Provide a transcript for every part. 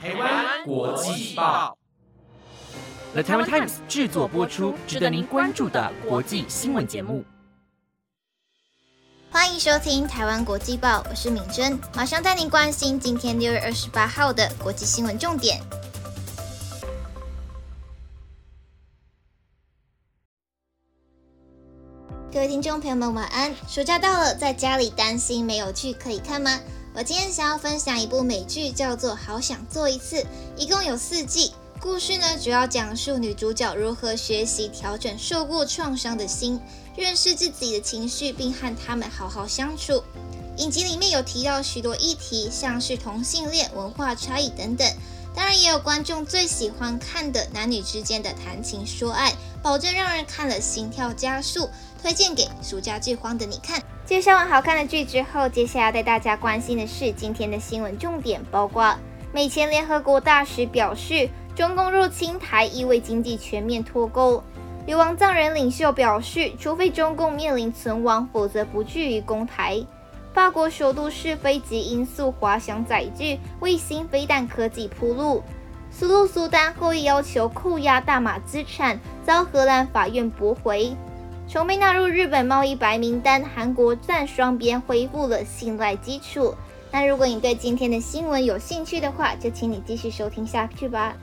台湾国际报，The Taiwan Times 制作播出，值得您关注的国际新闻节目。欢迎收听台湾国际报，我是敏珍，马上带您关心今天六月二十八号的国际新闻重点。各位听众朋友们，晚安！暑假到了，在家里担心没有剧可以看吗？我今天想要分享一部美剧，叫做《好想做一次》，一共有四季。故事呢，主要讲述女主角如何学习调整受过创伤的心，认识自己的情绪，并和他们好好相处。影集里面有提到许多议题，像是同性恋、文化差异等等。当然，也有观众最喜欢看的男女之间的谈情说爱，保证让人看了心跳加速。推荐给暑假剧荒的你看。介绍完好看的剧之后，接下来带大家关心的是今天的新闻重点，包括美前联合国大使表示，中共入侵台意味经济全面脱钩；流亡藏人领袖表示，除非中共面临存亡，否则不至于攻台。法国首都试飞机音速滑翔载具卫星飞弹科技铺路。苏禄苏丹后裔要求扣押大马资产，遭荷兰法院驳回。从被纳入日本贸易白名单，韩国暂双边恢复了信赖基础。那如果你对今天的新闻有兴趣的话，就请你继续收听下去吧。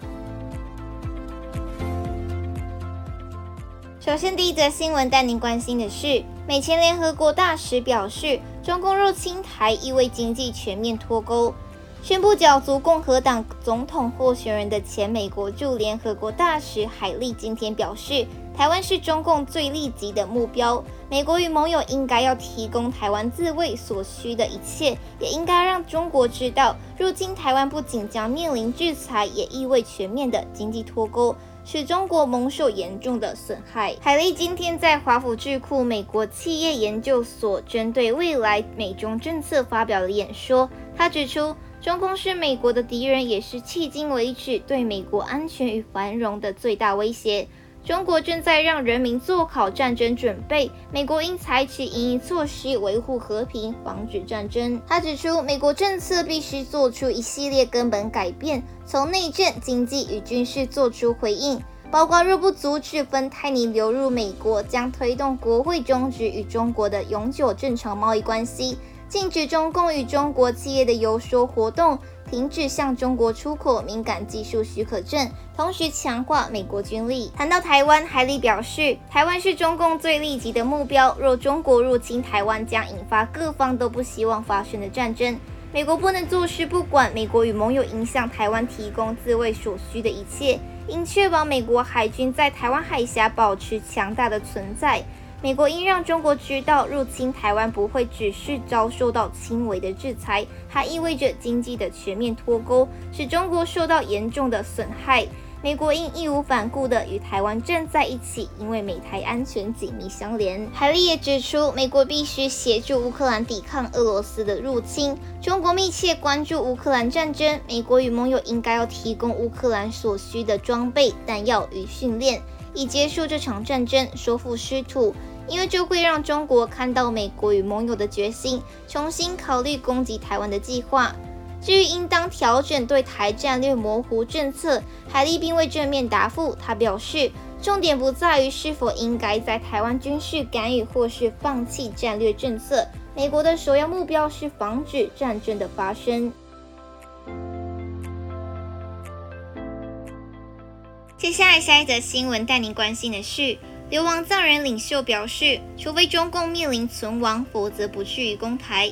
首先，第一则新闻带您关心的是，美前联合国大使表示，中共入侵台意味经济全面脱钩。宣布角逐共和党总统候选人的前美国驻联合国大使海利今天表示，台湾是中共最立即的目标。美国与盟友应该要提供台湾自卫所需的一切，也应该让中国知道，入侵台湾不仅将面临制裁，也意味全面的经济脱钩，使中国蒙受严重的损害。海利今天在华府智库美国企业研究所针对未来美中政策发表了演说，他指出。中共是美国的敌人，也是迄今为止对美国安全与繁荣的最大威胁。中国正在让人民做好战争准备，美国应采取应应措施维护和平，防止战争。他指出，美国政策必须做出一系列根本改变，从内政、经济与军事做出回应，包括若不阻止芬太尼流入美国，将推动国会终止与中国的永久正常贸易关系。禁止中共与中国企业的游说活动，停止向中国出口敏感技术许可证，同时强化美国军力。谈到台湾，海利表示，台湾是中共最立即的目标。若中国入侵台湾，将引发各方都不希望发生的战争。美国不能坐视不管。美国与盟友应向台湾提供自卫所需的一切，应确保美国海军在台湾海峡保持强大的存在。美国应让中国知道，入侵台湾不会只是遭受到轻微的制裁，还意味着经济的全面脱钩，使中国受到严重的损害。美国应义无反顾地与台湾站在一起，因为美台安全紧密相连。海利也指出，美国必须协助乌克兰抵抗俄罗斯的入侵。中国密切关注乌克兰战争，美国与盟友应该要提供乌克兰所需的装备、弹药与训练，以结束这场战争，收复失土。因为这会让中国看到美国与盟友的决心，重新考虑攻击台湾的计划。至于应当调整对台战略模糊政策，海利并未正面答复。他表示，重点不在于是否应该在台湾军事干预，或是放弃战略政策。美国的首要目标是防止战争的发生。接下来下一则新闻带您关心的是。流亡藏人领袖表示，除非中共面临存亡，否则不去于公台。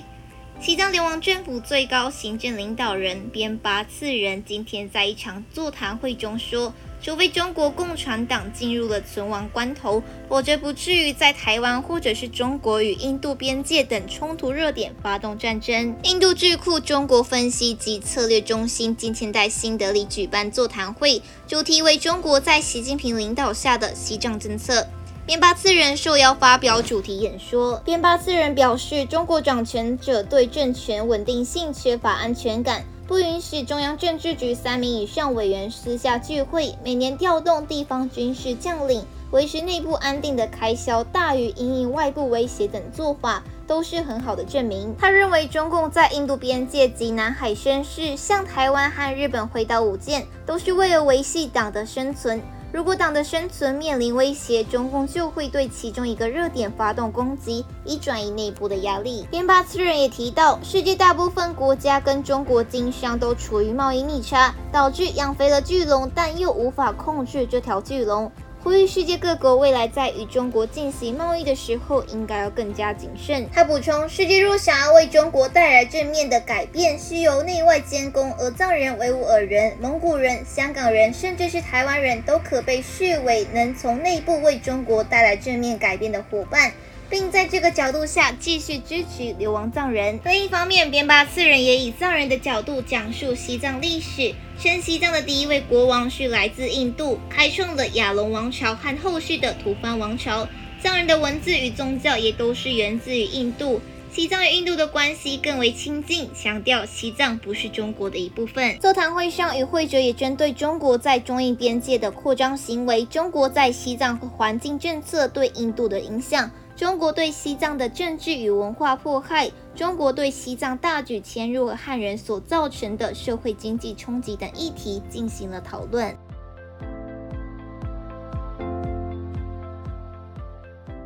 西藏流亡政府最高行政领导人边巴次仁今天在一场座谈会中说。除非中国共产党进入了存亡关头，否则不至于在台湾或者是中国与印度边界等冲突热点发动战争。印度智库中国分析及策略中心今天在新德里举办座谈会，主题为中国在习近平领导下的西藏政策。边巴次仁受邀发表主题演说。边巴次仁表示，中国掌权者对政权稳定性缺乏安全感。不允许中央政治局三名以上委员私下聚会，每年调动地方军事将领，维持内部安定的开销大于营运外部威胁等做法，都是很好的证明。他认为，中共在印度边界及南海宣誓向台湾和日本回答五件，都是为了维系党的生存。如果党的生存面临威胁，中共就会对其中一个热点发动攻击，以转移内部的压力。边巴次人也提到，世界大部分国家跟中国经商都处于贸易逆差，导致养肥了巨龙，但又无法控制这条巨龙。呼吁世界各国未来在与中国进行贸易的时候，应该要更加谨慎。他补充，世界若想要为中国带来正面的改变，需由内外兼攻。而藏人、维吾尔人、蒙古人、香港人，甚至是台湾人都可被视为能从内部为中国带来正面改变的伙伴。并在这个角度下继续支持流亡藏人。另一方面，边巴次人也以藏人的角度讲述西藏历史，称西藏的第一位国王是来自印度，开创了亚龙王朝和后续的吐蕃王朝。藏人的文字与宗教也都是源自于印度。西藏与印度的关系更为亲近，强调西藏不是中国的一部分。座谈会上，与会者也针对中国在中印边界的扩张行为、中国在西藏环境政策对印度的影响。中国对西藏的政治与文化迫害，中国对西藏大举迁入和汉人所造成的社会经济冲击等议题进行了讨论。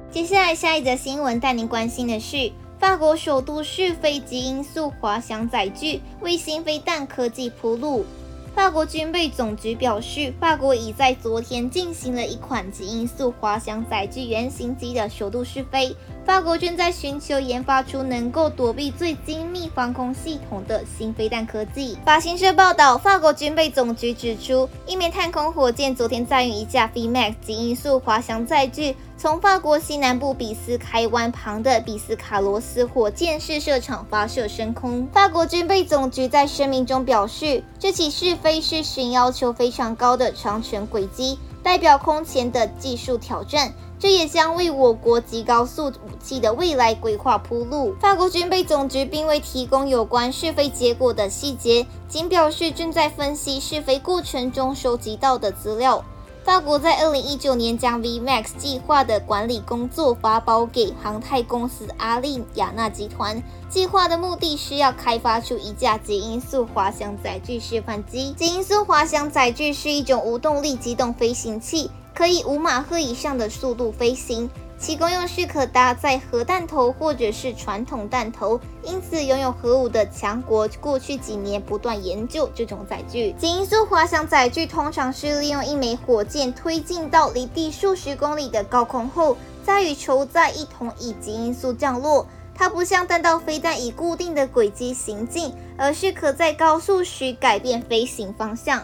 接下来，下一则新闻带您关心的是，法国首都试飞机因素滑翔载具卫星飞弹科技铺路。法国军备总局表示，法国已在昨天进行了一款极音速滑翔载具原型机的首度试飞。法国正在寻求研发出能够躲避最精密防空系统的新飞弹科技。法新社报道，法国军备总局指出，一枚太空火箭昨天载运一架 VMAX 极音速滑翔载具。从法国西南部比斯开湾旁的比斯卡罗斯火箭试射场发射升空。法国军备总局在声明中表示，这起试飞是寻要求非常高的长程轨迹，代表空前的技术挑战。这也将为我国极高速武器的未来规划铺路。法国军备总局并未提供有关试飞结果的细节，仅表示正在分析试飞过程中收集到的资料。法国在二零一九年将 VMAX 计划的管理工作发包给航太公司阿利亚纳集团。计划的目的是要开发出一架极音速滑翔载具示范机。极音速滑翔载具是一种无动力机动飞行器，可以五马赫以上的速度飞行。其功用是可搭载核弹头或者是传统弹头，因此拥有核武的强国过去几年不断研究这种载具。极音速滑翔载具通常是利用一枚火箭推进到离地数十公里的高空后，再与球载一同以极音速降落。它不像弹道飞弹以固定的轨迹行进，而是可在高速时改变飞行方向。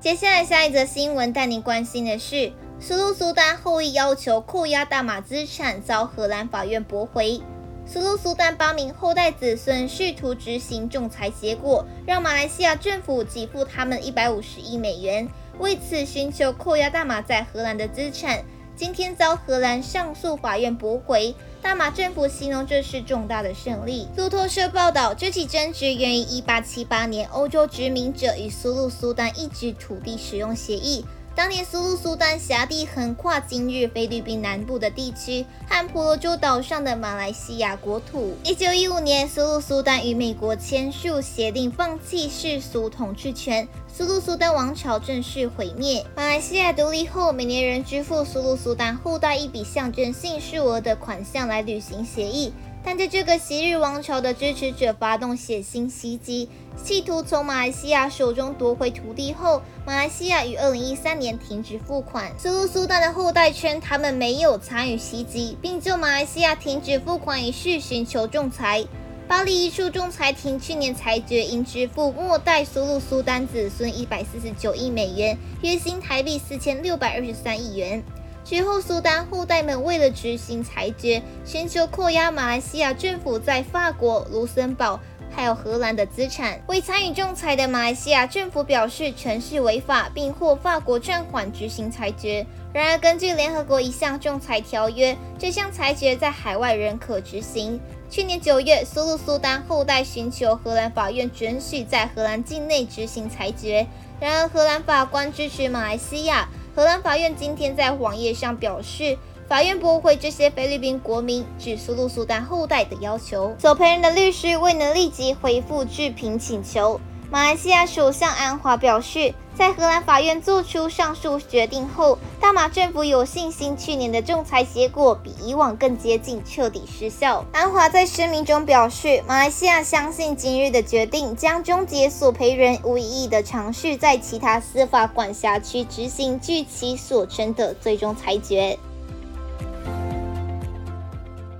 接下来，下一则新闻带您关心的是，苏鲁苏丹后裔要求扣押大马资产遭荷兰法院驳回。苏鲁苏丹八名后代子孙试图执行仲裁结果，让马来西亚政府给付他们一百五十亿美元，为此寻求扣押大马在荷兰的资产。今天遭荷兰上诉法院驳回，大马政府形容这是重大的胜利。路透社报道，这起争执源于1878年欧洲殖民者与苏禄苏丹一纸土地使用协议。当年苏禄苏丹辖地横跨今日菲律宾南部的地区和婆罗洲岛上的马来西亚国土。1915年，苏禄苏丹与美国签署协定，放弃世俗统治权，苏禄苏丹王朝正式毁灭。马来西亚独立后，每年仍支付苏禄苏丹后代一笔象征性数额的款项来履行协议。但在这个昔日王朝的支持者发动血腥袭击，企图从马来西亚手中夺回土地后，马来西亚于二零一三年停止付款。苏禄苏丹的后代称他们没有参与袭击，并就马来西亚停止付款一事寻求仲裁。巴黎一处仲裁庭去年裁决，应支付末代苏禄苏丹子孙一百四十九亿美元，约新台币四千六百二十三亿元。之后，苏丹后代们为了执行裁决，寻求扣押马来西亚政府在法国、卢森堡还有荷兰的资产。未参与仲裁的马来西亚政府表示，全是违法，并获法国暂缓执行裁决。然而，根据联合国一项仲裁条约，这项裁决在海外仍可执行。去年九月，苏禄苏丹后代寻求荷兰法院准许在荷兰境内执行裁决，然而荷兰法官支持马来西亚。荷兰法院今天在网页上表示，法院驳回这些菲律宾国民指苏禄苏丹后代的要求。索赔人的律师未能立即回复置评请求。马来西亚首相安华表示，在荷兰法院做出上述决定后，大马政府有信心去年的仲裁结果比以往更接近彻底失效。安华在声明中表示，马来西亚相信今日的决定将终结索赔人无意义的尝试在其他司法管辖区执行据其所称的最终裁决。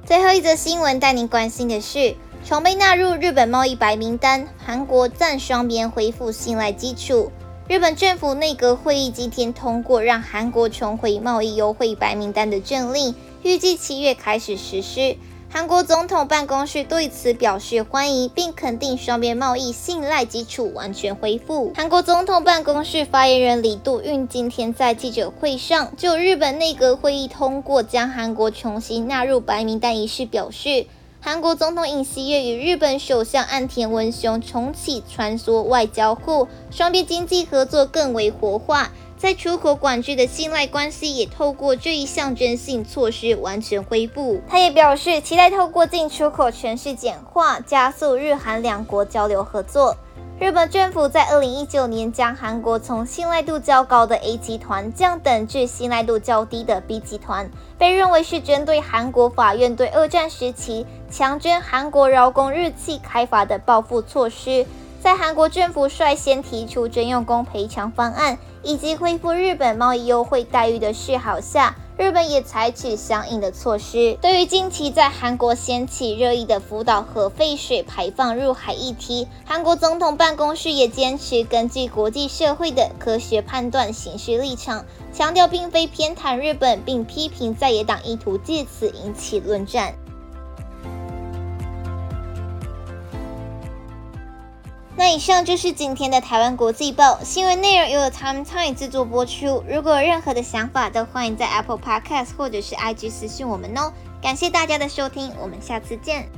最后一则新闻带您关心的是。重被纳入日本贸易白名单，韩国暂双边恢复信赖基础。日本政府内阁会议今天通过让韩国重回贸易优惠白名单的政令，预计七月开始实施。韩国总统办公室对此表示欢迎，并肯定双边贸易信赖基础完全恢复。韩国总统办公室发言人李度运今天在记者会上就日本内阁会议通过将韩国重新纳入白名单一事表示。韩国总统尹锡悦与日本首相岸田文雄重启穿梭外交后，双边经济合作更为活化，在出口管制的信赖关系也透过这一象征性措施完全恢复。他也表示，期待透过进出口全市简化，加速日韩两国交流合作。日本政府在二零一九年将韩国从信赖度较高的 A 集团降等至信赖度较低的 B 集团，被认为是针对韩国法院对二战时期强征韩国劳工日期开发的报复措施。在韩国政府率先提出征用工赔偿方案以及恢复日本贸易优惠待遇的示好下。日本也采取相应的措施。对于近期在韩国掀起热议的福岛核废水排放入海议题，韩国总统办公室也坚持根据国际社会的科学判断行事立场，强调并非偏袒日本，并批评在野党意图借此引起论战。那以上就是今天的台湾国际报新闻内容，由 Time Time 制作播出。如果有任何的想法，都欢迎在 Apple Podcast 或者是 IG 私讯我们哦。感谢大家的收听，我们下次见。